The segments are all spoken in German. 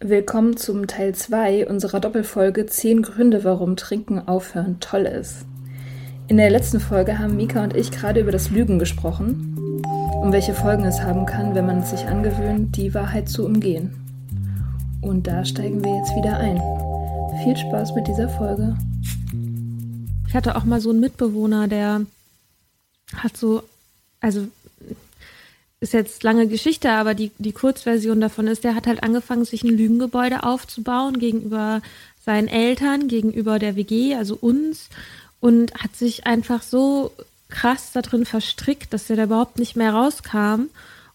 Willkommen zum Teil 2 unserer Doppelfolge 10 Gründe, warum Trinken aufhören toll ist. In der letzten Folge haben Mika und ich gerade über das Lügen gesprochen, um welche Folgen es haben kann, wenn man es sich angewöhnt, die Wahrheit zu umgehen. Und da steigen wir jetzt wieder ein. Viel Spaß mit dieser Folge. Ich hatte auch mal so einen Mitbewohner, der hat so, also ist jetzt lange Geschichte, aber die, die Kurzversion davon ist, der hat halt angefangen, sich ein Lügengebäude aufzubauen gegenüber seinen Eltern, gegenüber der WG, also uns, und hat sich einfach so krass da drin verstrickt, dass er da überhaupt nicht mehr rauskam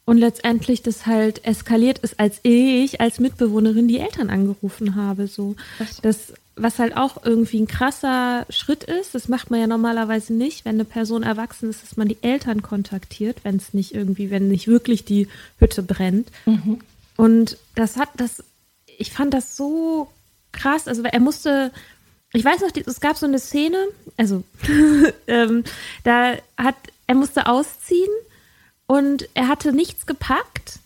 und letztendlich das halt eskaliert ist, als ich als Mitbewohnerin die Eltern angerufen habe, so. Das, was halt auch irgendwie ein krasser Schritt ist, das macht man ja normalerweise nicht, wenn eine Person erwachsen ist, dass man die Eltern kontaktiert, wenn es nicht irgendwie, wenn nicht wirklich die Hütte brennt. Und das hat, das, ich fand das so krass, also er musste, ich weiß noch, es gab so eine Szene, also ähm, da hat, er musste ausziehen und er hatte nichts gepackt.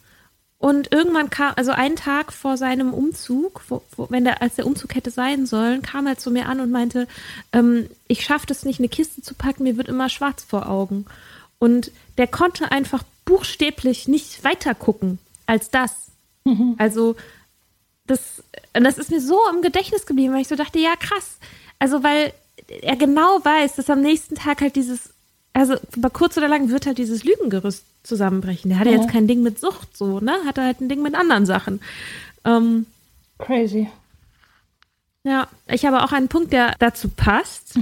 Und irgendwann kam, also einen Tag vor seinem Umzug, wo, wo, wenn der, als der Umzug hätte sein sollen, kam er zu mir an und meinte, ähm, ich schaffe es nicht, eine Kiste zu packen, mir wird immer schwarz vor Augen. Und der konnte einfach buchstäblich nicht weiter gucken als das. Also das, und das ist mir so im Gedächtnis geblieben, weil ich so dachte, ja krass. Also weil er genau weiß, dass am nächsten Tag halt dieses, also über kurz oder lang wird halt dieses Lügengerüst zusammenbrechen. Der hatte Ja. jetzt kein Ding mit Sucht so, ne? Hatte halt ein Ding mit anderen Sachen. Ähm, Crazy. ja, ich habe auch einen Punkt, der dazu passt,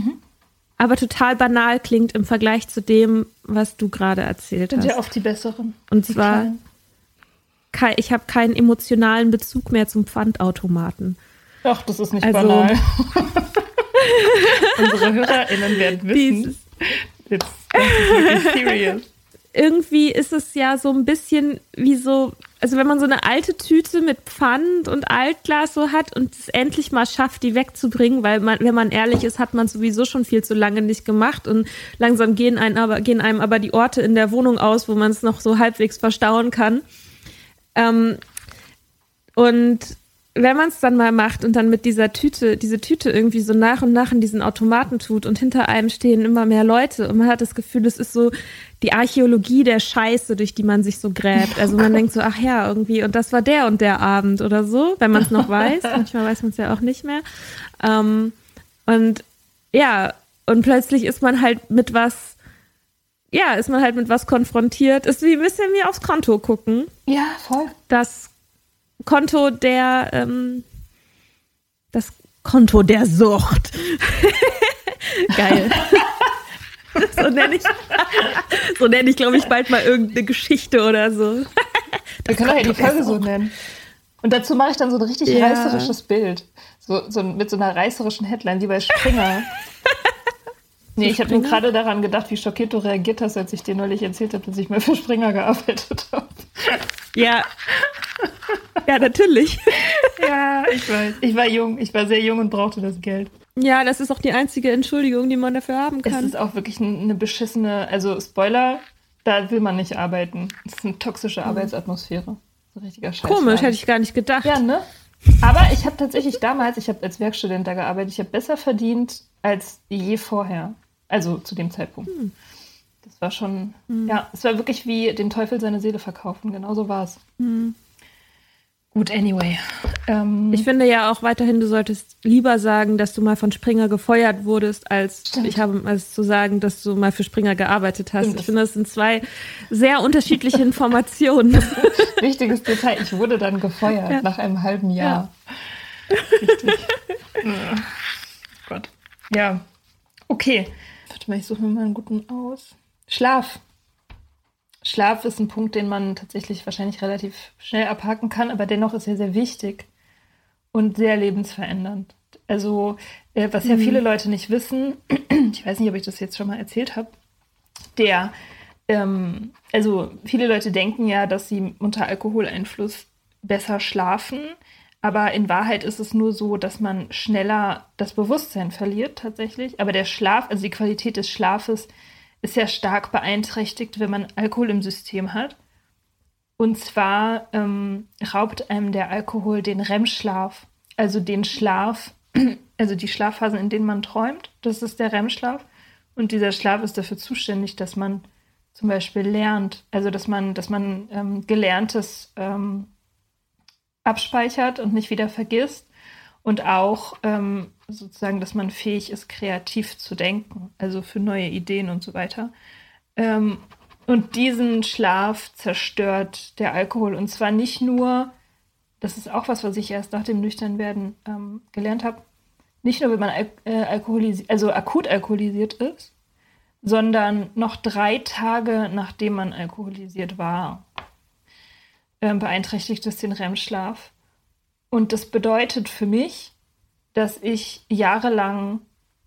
aber total banal klingt im Vergleich zu dem, was du gerade erzählt Sind hast. ja oft die besseren. Und Die zwar, Kleinen. kei- ich habe keinen emotionalen Bezug mehr zum Pfandautomaten. Ach, das ist nicht Also- banal. Unsere HörerInnen werden Dieses, It's, wirklich serious. Irgendwie ist es ja so ein bisschen wie so, also wenn man so eine alte Tüte mit Pfand und Altglas so hat und es endlich mal schafft, die wegzubringen, weil man, wenn man ehrlich ist, hat man sowieso schon viel zu lange nicht gemacht und langsam gehen, einen aber, gehen einem aber die Orte in der Wohnung aus, wo man es noch so halbwegs verstauen kann. Ähm, und wenn man es dann mal macht und dann mit dieser Tüte, diese Tüte irgendwie so nach und nach in diesen Automaten tut und hinter einem stehen immer mehr Leute und man hat das Gefühl, es ist so die Archäologie der Scheiße, durch die man sich so gräbt. Also man denkt so, ach ja, irgendwie, und das war der und der Abend oder so, wenn man es noch weiß. Manchmal weiß man es ja auch nicht mehr. Ähm, und ja, und plötzlich ist man halt mit was, ja, ist man halt mit was konfrontiert. Ist wie ein bisschen wie aufs Konto gucken. Ja, voll. Das Konto der, ähm, das Konto der Sucht. Geil. so nenne ich, so nenne ich, glaube ich, bald mal irgendeine Geschichte oder so. Wir können doch ja die Folge so nennen. Und dazu mache ich dann so ein richtig ja. reißerisches Bild. So, so mit so einer reißerischen Headline, wie bei Springer. Nee, ich habe nur gerade daran gedacht, wie schockiert du reagiert hast, als ich dir neulich erzählt habe, dass ich mal für Springer gearbeitet habe. Ja. Ja, natürlich. Ja, ich weiß. Ich war jung. Ich war sehr jung und brauchte das Geld. Ja, das ist auch die einzige Entschuldigung, die man dafür haben kann. Es ist auch wirklich eine beschissene, also Spoiler, da will man nicht arbeiten. Es ist eine toxische mhm. Arbeitsatmosphäre. So richtiger Scheiß. Komisch, hätte ich gar nicht gedacht. Ja, ne? Aber ich habe tatsächlich damals, ich habe als Werkstudent da gearbeitet, ich habe besser verdient als je vorher. Also zu dem Zeitpunkt. Hm. War schon, hm. ja, es war wirklich wie dem Teufel seine Seele verkaufen. Genau so war es. Hm. Gut, anyway. Ähm, ich finde ja auch weiterhin, du solltest lieber sagen, dass du mal von Springer gefeuert wurdest, als stimmt. ich habe als zu sagen, dass du mal für Springer gearbeitet hast. Stimmt. Ich finde, das sind zwei sehr unterschiedliche Informationen. Wichtiges Detail, ich wurde dann gefeuert ja. nach einem halben Jahr. Ja. Richtig. oh Gott. Ja. Okay. Warte mal, ich suche mir mal einen guten aus. Schlaf. Schlaf ist ein Punkt, den man tatsächlich wahrscheinlich relativ schnell abhaken kann, aber dennoch ist er sehr wichtig und sehr lebensverändernd. Also, äh, was ja mhm. viele Leute nicht wissen, ich weiß nicht, ob ich das jetzt schon mal erzählt habe, der, ähm, also viele Leute denken ja, dass sie unter Alkoholeinfluss besser schlafen, aber in Wahrheit ist es nur so, dass man schneller das Bewusstsein verliert tatsächlich. Aber der Schlaf, also die Qualität des Schlafes, ist ja stark beeinträchtigt, wenn man Alkohol im System hat. Und zwar ähm, raubt einem der Alkohol den REM-Schlaf, also den Schlaf, also die Schlafphasen, in denen man träumt. Das ist der REM-Schlaf. Und dieser Schlaf ist dafür zuständig, dass man zum Beispiel lernt, also dass man, dass man ähm, Gelerntes ähm, abspeichert und nicht wieder vergisst und auch ähm, sozusagen, dass man fähig ist, kreativ zu denken, also für neue Ideen und so weiter. Ähm, und diesen Schlaf zerstört der Alkohol. Und zwar nicht nur, das ist auch was, was ich erst nach dem Nüchternwerden ähm, gelernt habe, nicht nur, wenn man al äh, alkoholisiert, also akut alkoholisiert ist, sondern noch drei Tage, nachdem man alkoholisiert war, äh, beeinträchtigt es den REM-Schlaf. Und das bedeutet für mich, dass ich jahrelang,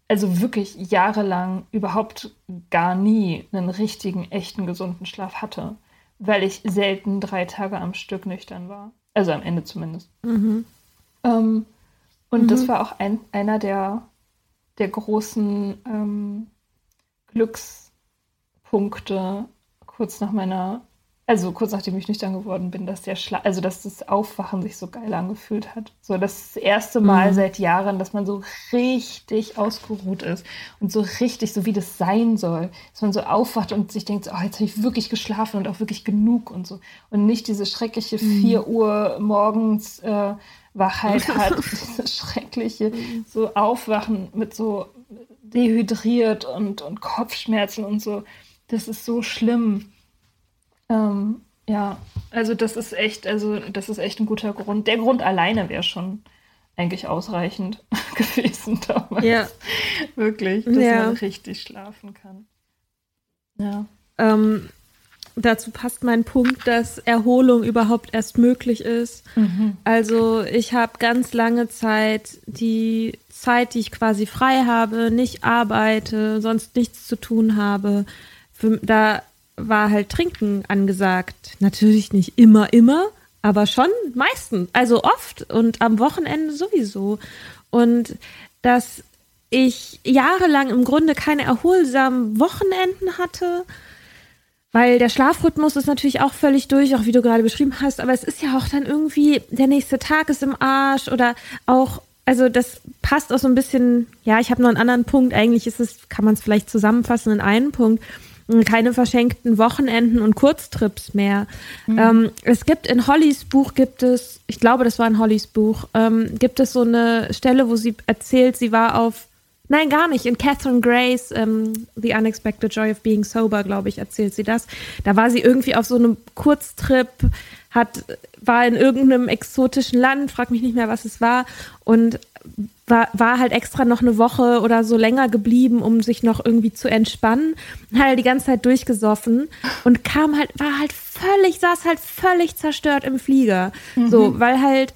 also wirklich jahrelang überhaupt gar nie einen richtigen, echten, gesunden Schlaf hatte, weil ich selten drei Tage am Stück nüchtern war. Also am Ende zumindest. Mhm. Ähm, und mhm. das war auch ein, einer der, der großen ähm, Glückspunkte kurz nach meiner also kurz nachdem ich nüchtern geworden bin, dass der Schla also dass das Aufwachen sich so geil angefühlt hat. So das erste Mal mhm. seit Jahren, dass man so richtig ausgeruht ist und so richtig, so wie das sein soll, dass man so aufwacht und sich denkt, oh, jetzt habe ich wirklich geschlafen und auch wirklich genug und so und nicht diese schreckliche mhm. 4 Uhr morgens äh, Wachheit hat, dieses schreckliche so Aufwachen mit so dehydriert und und Kopfschmerzen und so. Das ist so schlimm. Ähm, ja, also das ist echt, also das ist echt ein guter Grund. Der Grund alleine wäre schon eigentlich ausreichend gewesen damals. Ja. Wirklich, dass ja. man richtig schlafen kann. Ja. Ähm, dazu passt mein Punkt, dass Erholung überhaupt erst möglich ist. Mhm. Also ich habe ganz lange Zeit die Zeit, die ich quasi frei habe, nicht arbeite, sonst nichts zu tun habe. Für, da war halt Trinken angesagt. Natürlich nicht immer, immer, aber schon meistens, also oft und am Wochenende sowieso. Und dass ich jahrelang im Grunde keine erholsamen Wochenenden hatte, weil der Schlafrhythmus ist natürlich auch völlig durch, auch wie du gerade beschrieben hast, aber es ist ja auch dann irgendwie, der nächste Tag ist im Arsch oder auch, also das passt auch so ein bisschen, ja, ich habe noch einen anderen Punkt, eigentlich ist es, kann man es vielleicht zusammenfassen in einen Punkt, keine verschenkten Wochenenden und Kurztrips mehr. Mhm. Ähm, es gibt in Hollys Buch gibt es, ich glaube, das war in Hollys Buch, ähm, gibt es so eine Stelle, wo sie erzählt, sie war auf Nein, gar nicht. In Catherine Grace, ähm, The Unexpected Joy of Being Sober, glaube ich, erzählt sie das. Da war sie irgendwie auf so einem Kurztrip, hat, war in irgendeinem exotischen Land, frag mich nicht mehr, was es war, und war, war halt extra noch eine Woche oder so länger geblieben, um sich noch irgendwie zu entspannen. Hat halt die ganze Zeit durchgesoffen und kam halt, war halt völlig, saß halt völlig zerstört im Flieger. Mhm. So, weil halt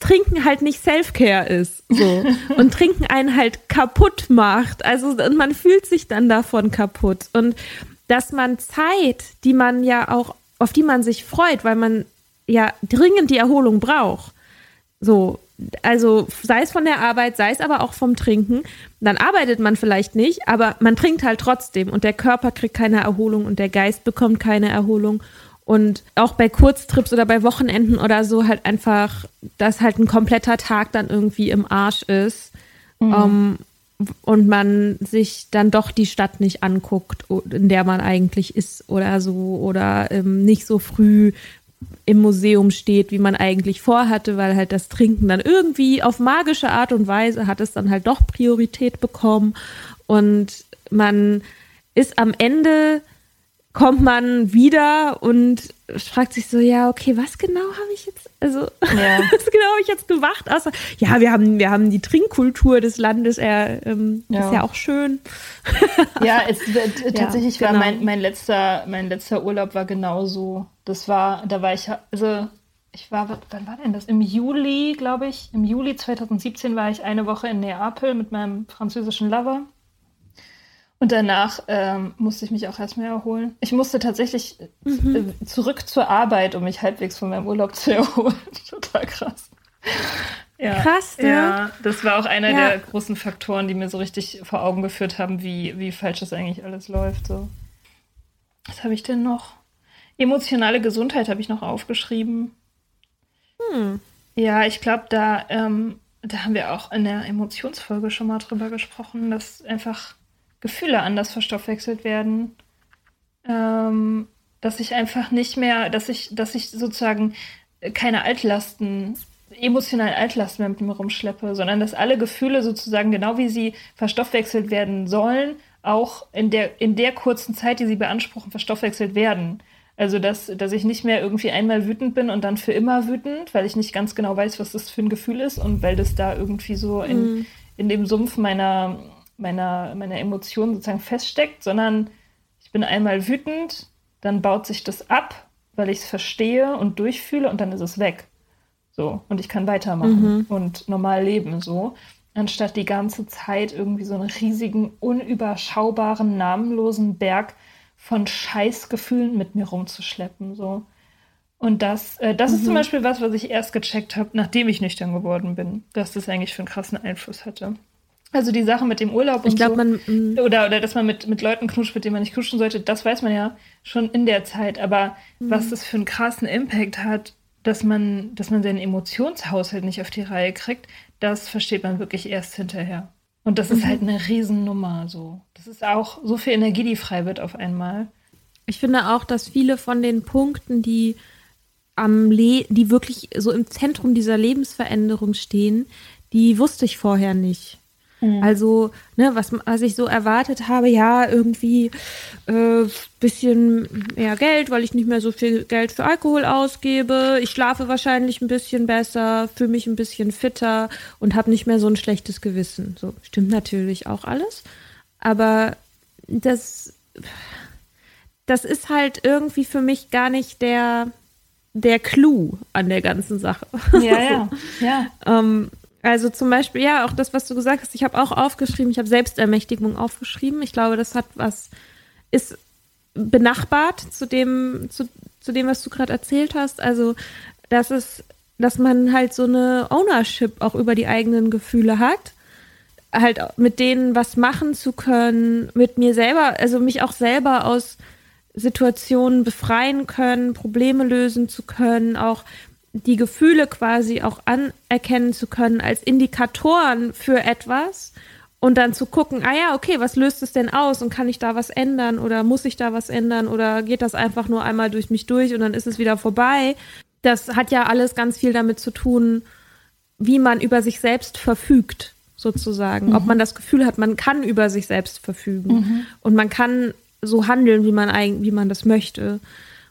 Trinken halt nicht Self-Care ist. So. Und Trinken einen halt kaputt macht. Also und man fühlt sich dann davon kaputt. Und dass man Zeit, die man ja auch, auf die man sich freut, weil man ja dringend die Erholung braucht. So, also sei es von der Arbeit, sei es aber auch vom Trinken, dann arbeitet man vielleicht nicht, aber man trinkt halt trotzdem und der Körper kriegt keine Erholung und der Geist bekommt keine Erholung und auch bei Kurztrips oder bei Wochenenden oder so halt einfach, dass halt ein kompletter Tag dann irgendwie im Arsch ist. Mhm. Um, ähm, und man sich dann doch die Stadt nicht anguckt, in der man eigentlich ist oder so oder ähm, nicht so früh im Museum steht, wie man eigentlich vorhatte, weil halt das Trinken dann irgendwie auf magische Art und Weise hat es dann halt doch Priorität bekommen. Und man ist am Ende kommt man wieder und fragt sich so, ja, okay, was genau habe ich jetzt, also ja. was genau habe ich jetzt gemacht? Außer, ja, wir haben, wir haben die Trinkkultur des Landes, er ähm, ja. ist ja auch schön. ja, es, äh, tatsächlich ja, genau. war mein, mein letzter, mein letzter Urlaub war genauso. Das war, da war ich, also ich war, wann war denn das? Im Juli, glaube ich, im Juli 2017 war ich eine Woche in Neapel mit meinem französischen Lover. Und danach ähm, musste ich mich auch erstmal erholen. Ich musste tatsächlich mhm. äh, zurück zur Arbeit, um mich halbwegs von meinem Urlaub zu erholen. Total krass. Ja, krass, ne? Ja, das war auch einer ja. der großen Faktoren, die mir so richtig vor Augen geführt haben, wie, wie falsch das eigentlich alles läuft. So. Was habe ich denn noch? Emotionale Gesundheit habe ich noch aufgeschrieben. Hm. Ja, ich glaube, da, ähm, da haben wir auch in der Emotionsfolge schon mal drüber gesprochen, dass einfach Gefühle anders verstoffwechselt werden. Ähm, dass ich einfach nicht mehr, dass ich, dass ich sozusagen keine Altlasten, emotionalen Altlasten mehr mit mir rumschleppe, sondern dass alle Gefühle sozusagen genau wie sie verstoffwechselt werden sollen, auch in der, in der kurzen Zeit, die sie beanspruchen, verstoffwechselt werden. Also, dass, dass ich nicht mehr irgendwie einmal wütend bin und dann für immer wütend, weil ich nicht ganz genau weiß, was das für ein Gefühl ist und weil das da irgendwie so in, mhm. in dem Sumpf meiner, meiner, meiner Emotionen sozusagen feststeckt, sondern ich bin einmal wütend, dann baut sich das ab, weil ich es verstehe und durchfühle und dann ist es weg. So, und ich kann weitermachen mhm. und normal leben, so. Anstatt die ganze Zeit irgendwie so einen riesigen, unüberschaubaren, namenlosen Berg von Scheißgefühlen mit mir rumzuschleppen, so. Und das, äh, das mhm. ist zum mhm. Beispiel was, was ich erst gecheckt habe, nachdem ich nüchtern geworden bin, dass das eigentlich für einen krassen Einfluss hatte. Also die Sache mit dem Urlaub und ich glaub, so. Man, mm. oder, oder dass man mit, mit Leuten knutscht, mit denen man nicht knutschen sollte, das weiß man ja schon in der Zeit. Aber mm. was das für einen krassen Impact hat, dass man, dass man seinen Emotionshaushalt nicht auf die Reihe kriegt, das versteht man wirklich erst hinterher. Und das mhm. ist halt eine Riesennummer so. Das ist auch so viel Energie, die frei wird auf einmal. Ich finde auch, dass viele von den Punkten, die am Le die wirklich so im Zentrum dieser Lebensveränderung stehen, die wusste ich vorher nicht. Mhm. Also, ne, was, was ich so erwartet habe, ja, irgendwie äh, bisschen mehr Geld, weil ich nicht mehr so viel Geld für Alkohol ausgebe. Ich schlafe wahrscheinlich ein bisschen besser, fühle mich ein bisschen fitter und habe nicht mehr so ein schlechtes Gewissen. So stimmt natürlich auch alles. Aber das, das ist halt irgendwie für mich gar nicht der, der Clou an der ganzen Sache. Ja, ja, ja. ähm, also zum Beispiel, ja, auch das, was du gesagt hast, ich habe auch aufgeschrieben, ich habe Selbstermächtigung aufgeschrieben. Ich glaube, das hat was, ist benachbart zu dem, zu, zu dem, was du gerade erzählt hast. Also, dass es, dass man halt so eine Ownership auch über die eigenen Gefühle hat. Halt mit denen was machen zu können, mit mir selber, also mich auch selber aus Situationen befreien können, Probleme lösen zu können, auch die Gefühle quasi auch anerkennen zu können als Indikatoren für etwas und dann zu gucken, ah ja, okay, was löst es denn aus und kann ich da was ändern oder muss ich da was ändern oder geht das einfach nur einmal durch mich durch und dann ist es wieder vorbei. Das hat ja alles ganz viel damit zu tun, wie man über sich selbst verfügt, sozusagen. Mhm. Ob man das Gefühl hat, man kann über sich selbst verfügen mhm. und man kann so handeln, wie man eigentlich, wie man das möchte.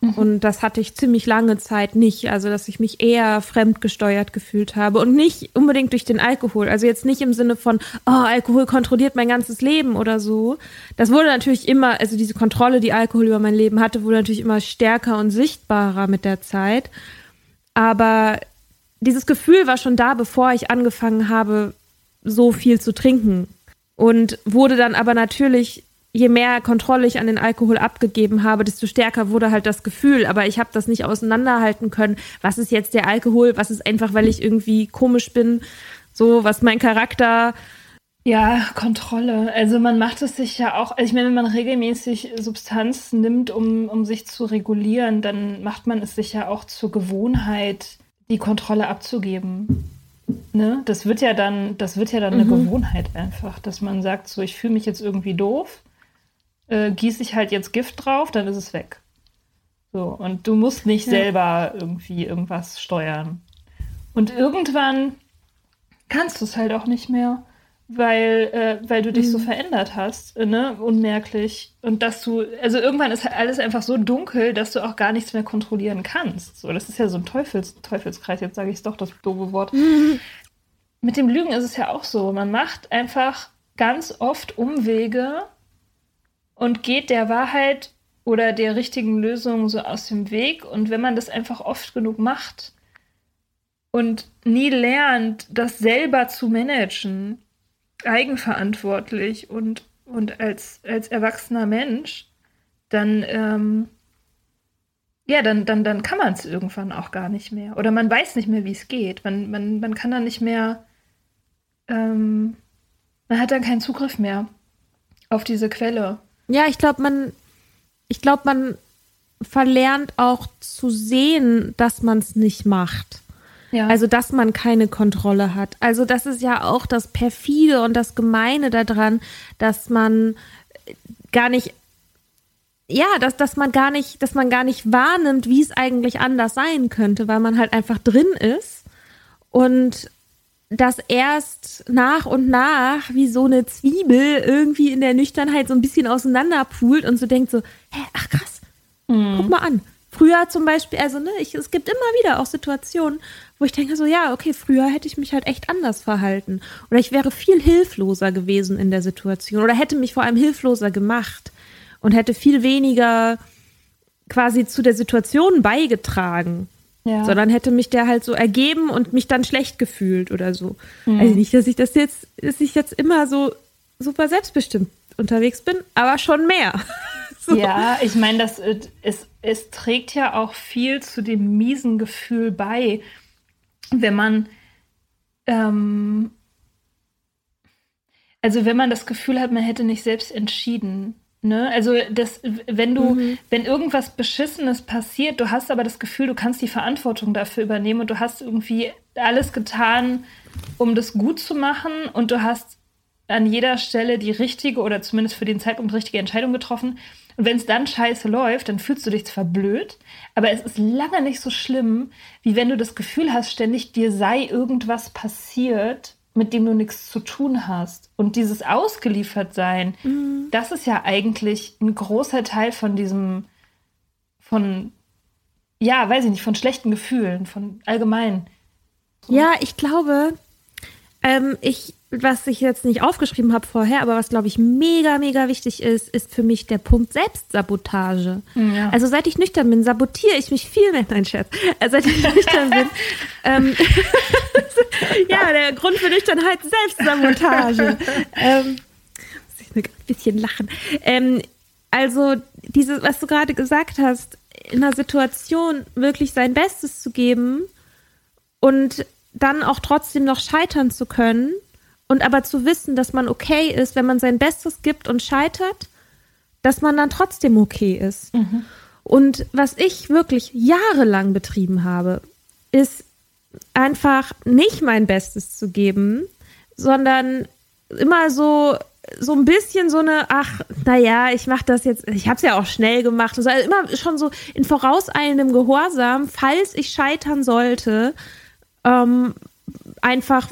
Mhm. Und das hatte ich ziemlich lange Zeit nicht. Also, dass ich mich eher fremdgesteuert gefühlt habe und nicht unbedingt durch den Alkohol. Also jetzt nicht im Sinne von, oh, Alkohol kontrolliert mein ganzes Leben oder so. Das wurde natürlich immer, also diese Kontrolle, die Alkohol über mein Leben hatte, wurde natürlich immer stärker und sichtbarer mit der Zeit. Aber dieses Gefühl war schon da, bevor ich angefangen habe, so viel zu trinken. Und wurde dann aber natürlich je mehr Kontrolle ich an den Alkohol abgegeben habe, desto stärker wurde halt das Gefühl. Aber ich habe das nicht auseinanderhalten können. Was ist jetzt der Alkohol? Was ist einfach, weil ich irgendwie komisch bin? So, was mein Charakter. Ja, Kontrolle. Also man macht es sich ja auch, also ich meine, wenn man regelmäßig Substanz nimmt, um, um sich zu regulieren, dann macht man es sich ja auch zur Gewohnheit, die Kontrolle abzugeben. Ne? Das wird ja dann, das wird ja dann mhm. eine Gewohnheit einfach, dass man sagt, so ich fühle mich jetzt irgendwie doof äh, gieße ich halt jetzt Gift drauf, dann ist es weg. So, und du musst nicht ja. selber irgendwie irgendwas steuern. Und irgendwann kannst du es halt auch nicht mehr, weil, äh, weil du dich mhm. so verändert hast, äh, ne, unmerklich. Und dass du, also irgendwann ist halt alles einfach so dunkel, dass du auch gar nichts mehr kontrollieren kannst. So, das ist ja so ein Teufels, Teufelskreis, jetzt sage ich es doch, das doofe Wort. Mhm. Mit dem Lügen ist es ja auch so. Man macht einfach ganz oft Umwege, und geht der Wahrheit oder der richtigen Lösung so aus dem Weg. Und wenn man das einfach oft genug macht und nie lernt, das selber zu managen, eigenverantwortlich und, und als, als erwachsener Mensch, dann, ähm, ja, dann, dann, dann kann man es irgendwann auch gar nicht mehr. Oder man weiß nicht mehr, wie es geht. Man, man, man kann dann nicht mehr, ähm, man hat dann keinen Zugriff mehr auf diese Quelle. Ja, ich glaube, man, ich glaube, man verlernt auch zu sehen, dass man es nicht macht. Ja. Also, dass man keine Kontrolle hat. Also, das ist ja auch das perfide und das Gemeine daran, dass man gar nicht ja, dass, dass man gar nicht, dass man gar nicht wahrnimmt, wie es eigentlich anders sein könnte, weil man halt einfach drin ist und das erst nach und nach wie so eine Zwiebel irgendwie in der Nüchternheit so ein bisschen auseinanderpult und so denkt so, hä, ach krass, mhm. guck mal an. Früher zum Beispiel, also ne, ich, es gibt immer wieder auch Situationen, wo ich denke so, ja, okay, früher hätte ich mich halt echt anders verhalten. Oder ich wäre viel hilfloser gewesen in der Situation. Oder hätte mich vor allem hilfloser gemacht und hätte viel weniger quasi zu der Situation beigetragen. Ja. Sondern hätte mich der halt so ergeben und mich dann schlecht gefühlt oder so. Mhm. Also nicht, dass ich das jetzt, dass ich jetzt immer so super selbstbestimmt unterwegs bin, aber schon mehr. so. Ja, ich meine, das es, es trägt ja auch viel zu dem miesen Gefühl bei, wenn man ähm, also wenn man das Gefühl hat, man hätte nicht selbst entschieden, Ne? Also das, wenn du, mhm. wenn irgendwas Beschissenes passiert, du hast aber das Gefühl, du kannst die Verantwortung dafür übernehmen und du hast irgendwie alles getan, um das gut zu machen und du hast an jeder Stelle die richtige oder zumindest für den Zeitpunkt richtige Entscheidung getroffen. Und wenn es dann scheiße läuft, dann fühlst du dich zwar blöd, aber es ist lange nicht so schlimm, wie wenn du das Gefühl hast, ständig dir sei irgendwas passiert, mit dem du nichts zu tun hast. Und dieses Ausgeliefertsein, mhm. das ist ja eigentlich ein großer Teil von diesem, von, ja, weiß ich nicht, von schlechten Gefühlen, von allgemein. Ja, ich glaube, ähm, ich was ich jetzt nicht aufgeschrieben habe vorher, aber was glaube ich mega, mega wichtig ist, ist für mich der Punkt Selbstsabotage. Ja. Also seit ich nüchtern bin, sabotiere ich mich viel mehr. Nein, Scherz. Also seit ich nüchtern bin. ähm, ja, der Grund für Nüchternheit Selbstsabotage. ähm, muss ich ein bisschen lachen. Ähm, also dieses, was du gerade gesagt hast, in einer Situation wirklich sein Bestes zu geben und dann auch trotzdem noch scheitern zu können und aber zu wissen, dass man okay ist, wenn man sein Bestes gibt und scheitert dass man dann trotzdem okay ist. Mhm. Und was ich wirklich jahrelang betrieben habe, ist einfach nicht mein Bestes zu geben, sondern immer so so ein bisschen so eine, ach, naja, ich mache das jetzt, ich habe es ja auch schnell gemacht. Also immer schon so in vorauseilendem Gehorsam, falls ich scheitern sollte, ähm, einfach,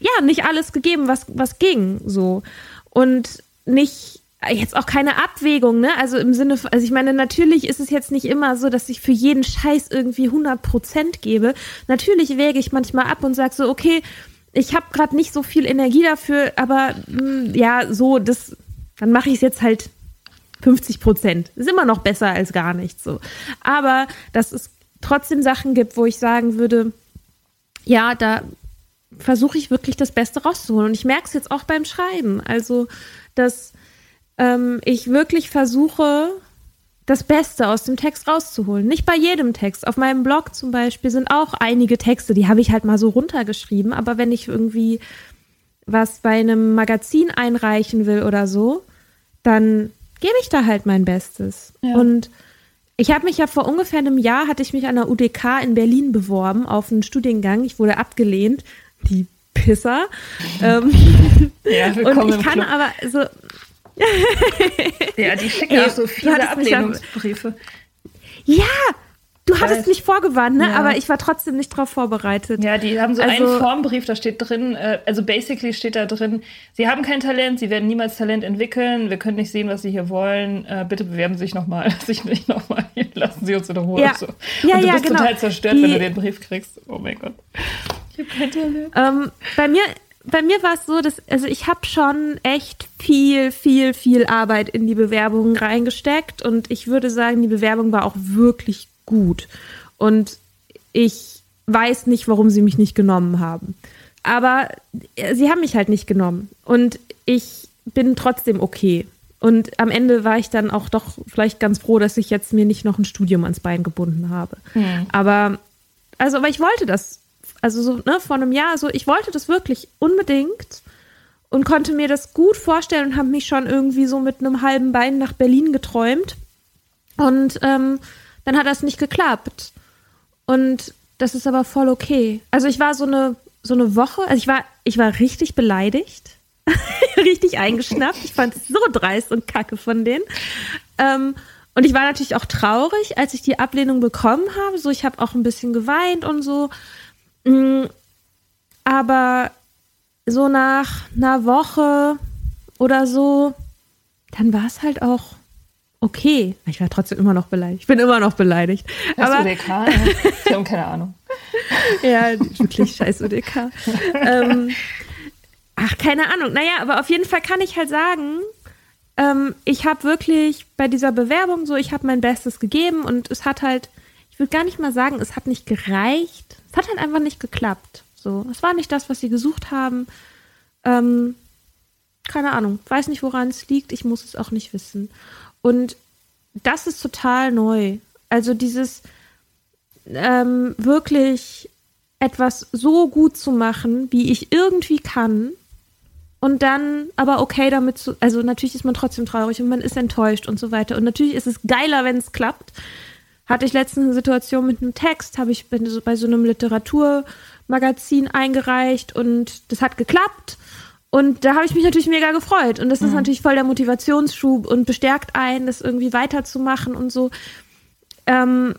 ja, nicht alles gegeben, was, was ging, so. Und nicht, jetzt auch keine Abwägung, ne? Also im Sinne, also ich meine, natürlich ist es jetzt nicht immer so, dass ich für jeden Scheiß irgendwie 100 Prozent gebe. Natürlich wäge ich manchmal ab und sage so, okay, ich habe gerade nicht so viel Energie dafür, aber mh, hm, ja, so, das, dann mache ich es jetzt halt 50 Prozent. Ist immer noch besser als gar nichts so. Aber dass es trotzdem Sachen gibt, wo ich sagen würde, ja, da versuche ich wirklich das Beste rauszuholen. Und ich merke es jetzt auch beim Schreiben. Also, dass ähm, ich wirklich versuche, das Beste aus dem Text rauszuholen. Nicht bei jedem Text. Auf meinem Blog zum Beispiel sind auch einige Texte, die habe ich halt mal so runtergeschrieben. Aber wenn ich irgendwie was bei einem Magazin einreichen will oder so, dann gebe ich da halt mein Bestes. Ja. Und ich habe mich ja vor ungefähr einem Jahr, hatte ich mich an der UDK in Berlin beworben auf einen Studiengang. Ich wurde abgelehnt. Die Pisser. ähm, ja, und ich kann aber so, ja, die schicken ja, auch so viele Ablehnungsbriefe. Ja, Du hattest mich vorgewarnt, ne? Ja. aber ich war trotzdem nicht darauf vorbereitet. Ja, die haben so also, einen Formbrief, da steht drin, äh, also basically steht da drin, sie haben kein Talent, sie werden niemals Talent entwickeln, wir können nicht sehen, was sie hier wollen, äh, bitte bewerben Sie sich nochmal, sich nicht nochmal, lassen Sie uns in Ruhe. Ja, so. ja, Und du ja, bist genau. total zerstört, die, wenn du den Brief kriegst. Oh mein Gott. Ich habe kein Talent. Ähm, bei mir bei mir war es so, dass, also ich habe schon echt viel, viel, viel Arbeit in die Bewerbung reingesteckt und ich würde sagen, die Bewerbung war auch wirklich gut. Und ich weiß nicht, warum sie mich nicht genommen haben. Aber äh, sie haben mich halt nicht genommen. Und ich bin trotzdem okay. Und am Ende war ich dann auch doch vielleicht ganz froh, dass ich jetzt mir nicht noch ein Studium ans Bein gebunden habe. Mhm. Aber, also, aber ich wollte das also so ne, vor einem Jahr, so ich wollte das wirklich unbedingt und konnte mir das gut vorstellen und habe mich schon irgendwie so mit einem halben Bein nach Berlin geträumt. Und ähm, dann hat das nicht geklappt. Und das ist aber voll okay. Also ich war so eine so eine Woche, also ich war ich war richtig beleidigt, richtig eingeschnappt. Ich fand es so dreist und kacke von denen. Ähm, und ich war natürlich auch traurig, als ich die Ablehnung bekommen habe. So, ich habe auch ein bisschen geweint und so. Mm, aber so nach einer Woche oder so, dann war es halt auch okay. Ich war trotzdem immer noch beleidigt. Ich bin immer noch beleidigt. Das aber UDK, ja. ich habe keine Ahnung. ja, wirklich scheiß UDK. ähm, ach, keine Ahnung. Naja, aber auf jeden Fall kann ich halt sagen, ähm, ich habe wirklich bei dieser Bewerbung so, ich habe mein Bestes gegeben und es hat halt, ich würde gar nicht mal sagen, es hat nicht gereicht, es hat halt einfach nicht geklappt. So, es war nicht das, was sie gesucht haben. Ähm, keine Ahnung, weiß nicht, woran es liegt. Ich muss es auch nicht wissen. Und das ist total neu. Also dieses ähm, wirklich etwas so gut zu machen, wie ich irgendwie kann. Und dann aber okay damit zu, also natürlich ist man trotzdem traurig und man ist enttäuscht und so weiter. Und natürlich ist es geiler, wenn es klappt hatte ich letztens eine Situation mit einem Text, habe ich bei so einem Literaturmagazin eingereicht und das hat geklappt. Und da habe ich mich natürlich mega gefreut. Und das mhm. ist natürlich voll der Motivationsschub und bestärkt einen, das irgendwie weiterzumachen und so. Ähm,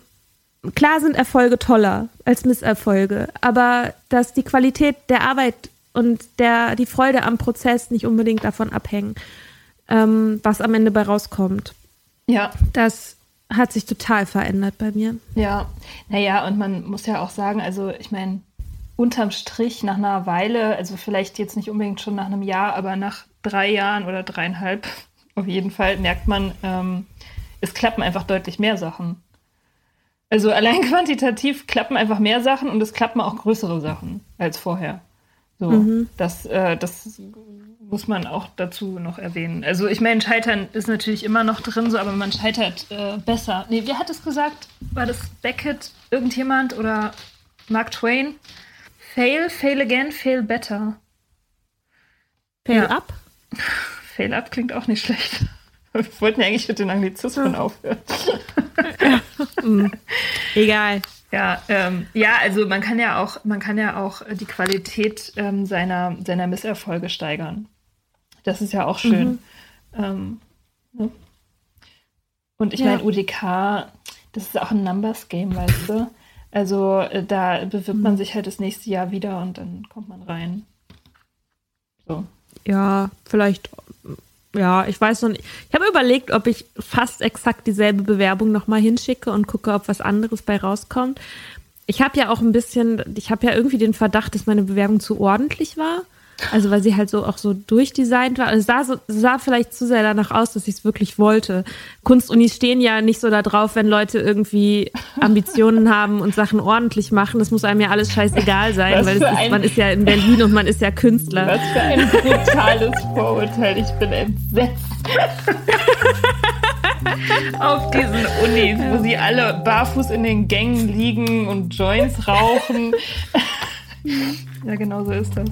klar sind Erfolge toller als Misserfolge, aber dass die Qualität der Arbeit und der, die Freude am Prozess nicht unbedingt davon abhängen, ähm, was am Ende bei rauskommt. Ja. Das hat sich total verändert bei mir. Ja, naja, und man muss ja auch sagen, also ich meine, unterm Strich nach einer Weile, also vielleicht jetzt nicht unbedingt schon nach einem Jahr, aber nach drei Jahren oder dreieinhalb, auf jeden Fall merkt man, ähm, es klappen einfach deutlich mehr Sachen. Also allein quantitativ klappen einfach mehr Sachen und es klappen auch größere Sachen als vorher. So, mhm. das, äh, das muss man auch dazu noch erwähnen. Also ich meine, Scheitern ist natürlich immer noch drin, so, aber man scheitert äh, besser. Nee, wer hat es gesagt? War das Beckett, irgendjemand oder Mark Twain? Fail, fail again, fail better. Fail ja. up? Fail up klingt auch nicht schlecht. Wir wollten ja eigentlich mit den Anglizismen aufhören. Mhm. Egal. Ja, ähm, ja, also man kann ja auch, man kann ja auch die Qualität ähm, seiner, seiner Misserfolge steigern. Das ist ja auch schön. Mhm. Ähm, ne? Und ich ja. meine, UDK, das ist auch ein Numbers-Game, weißt du? Also äh, da bewirbt mhm. man sich halt das nächste Jahr wieder und dann kommt man rein. So. Ja, vielleicht ja, ich weiß noch nicht. Ich habe überlegt, ob ich fast exakt dieselbe Bewerbung nochmal hinschicke und gucke, ob was anderes bei rauskommt. Ich habe ja auch ein bisschen, ich habe ja irgendwie den Verdacht, dass meine Bewerbung zu ordentlich war. Also weil sie halt so auch so durchdesignt war. Also es sah, so, sah vielleicht zu sehr danach aus, dass ich es wirklich wollte. Kunstunis stehen ja nicht so da drauf, wenn Leute irgendwie Ambitionen haben und Sachen ordentlich machen. Das muss einem ja alles scheißegal sein, Was weil ist, man ist ja in Berlin und man ist ja Künstler. Was für ein brutales Vorurteil. Ich bin entsetzt. Auf diesen Unis, wo sie alle barfuß in den Gängen liegen und Joints rauchen. ja, genau so ist das.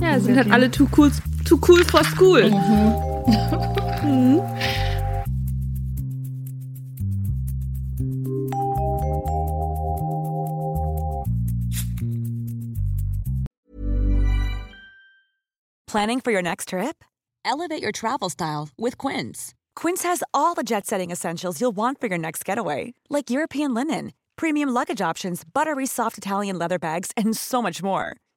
Ja, sind halt alle too cool, too cool for school. Mhm. mhm. Planning for your next trip? Elevate your travel style with Quince. Quince has all the jet setting essentials you'll want for your next getaway, like European linen, premium luggage options, buttery soft Italian leather bags, and so much more